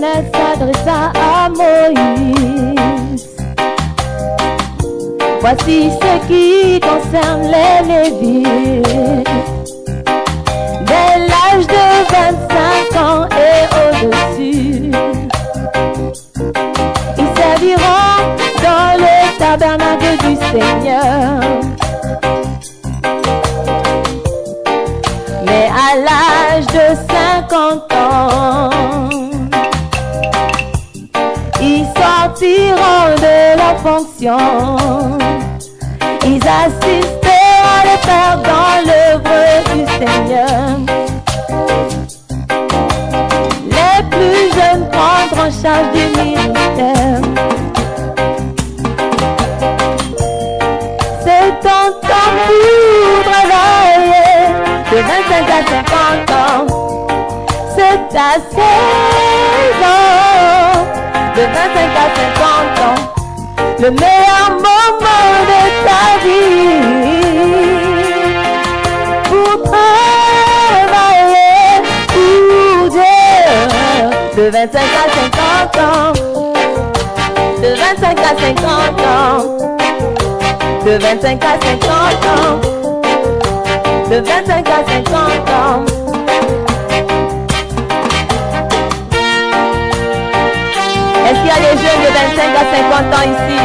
s'adressa à Moïse. Voici ce qui concerne les Lévites. Dès l'âge de 25 ans et au-dessus, ils serviront dans le tabernacle du Seigneur. Mais à l'âge de 50 ans, sortiront de la fonction. Ils assisteront à le faire dans l'œuvre du Seigneur. Les plus jeunes prendront charge du ministère. C'est ton temps pour travailler de 25 à 50 ans. C'est ta Le meilleur moment de ta vie pour travailler pour Dieu de 25 à 50 ans. De 25 à 50 ans. De 25 à 50 ans. De 25 à 50 ans. Est-ce qu'il y a des jeunes de 25 à 50 ans ici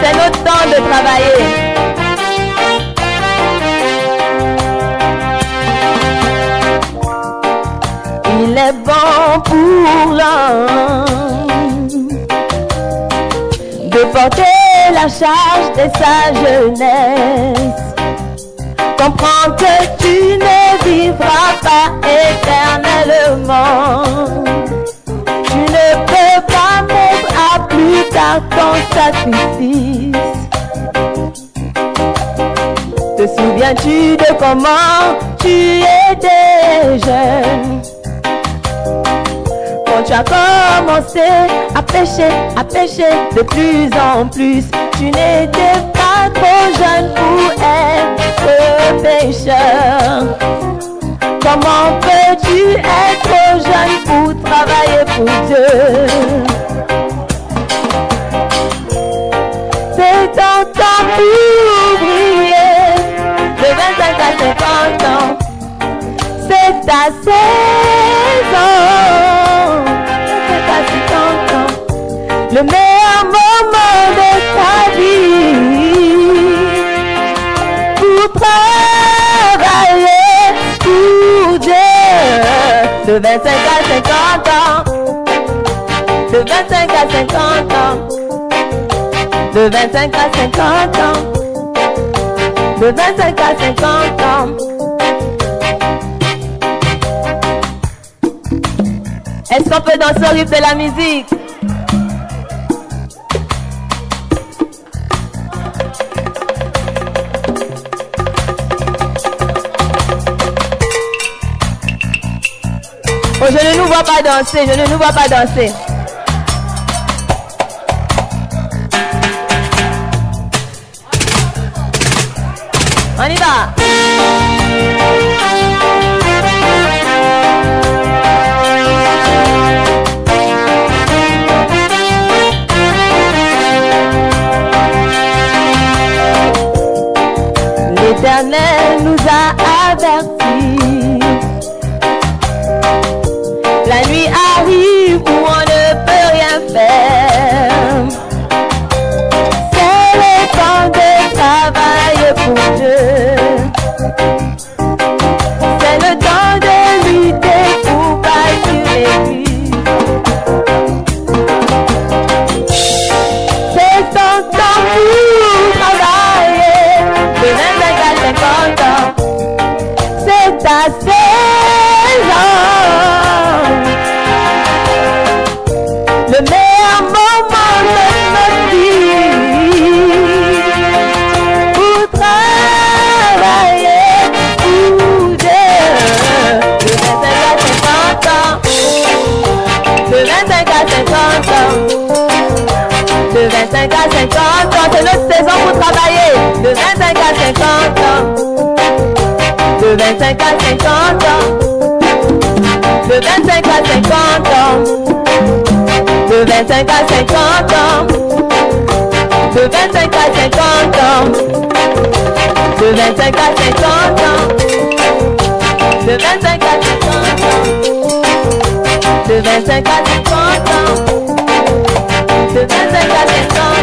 C'est notre temps de travailler. Il est bon pour l'homme de porter la charge de sa jeunesse. Comprends que tu ne vivras pas éternellement. Ton sacrifice. Te souviens-tu de comment tu étais jeune? Quand tu as commencé à pécher, à pécher de plus en plus, tu n'étais pas trop jeune pour être pécheur. Comment peux-tu être trop jeune pour travailler pour Dieu? Briller de 25 à 50 ans. C'est ta saison. De 25 à 50 ans. Le meilleur moment de ta vie pour travailler pour Dieu. De 25 à 50 ans. De 25 à 50 ans. De 25 à 50 ans. De 25 à 50 ans. Est-ce qu'on peut danser au rythme de la musique? Oh, je ne nous vois pas danser, je ne nous vois pas danser. L'Éternel nous a avertis. De notre vie. Pour travailler pour Dieu. De 25 à 50 ans. De 25 à 50 ans. De 25 à 50 ans. De 25 à 50 ans. De 25 à 50 ans. De 25 à 50 ans. De 25 à 50 ans. De 25 à 50 ans.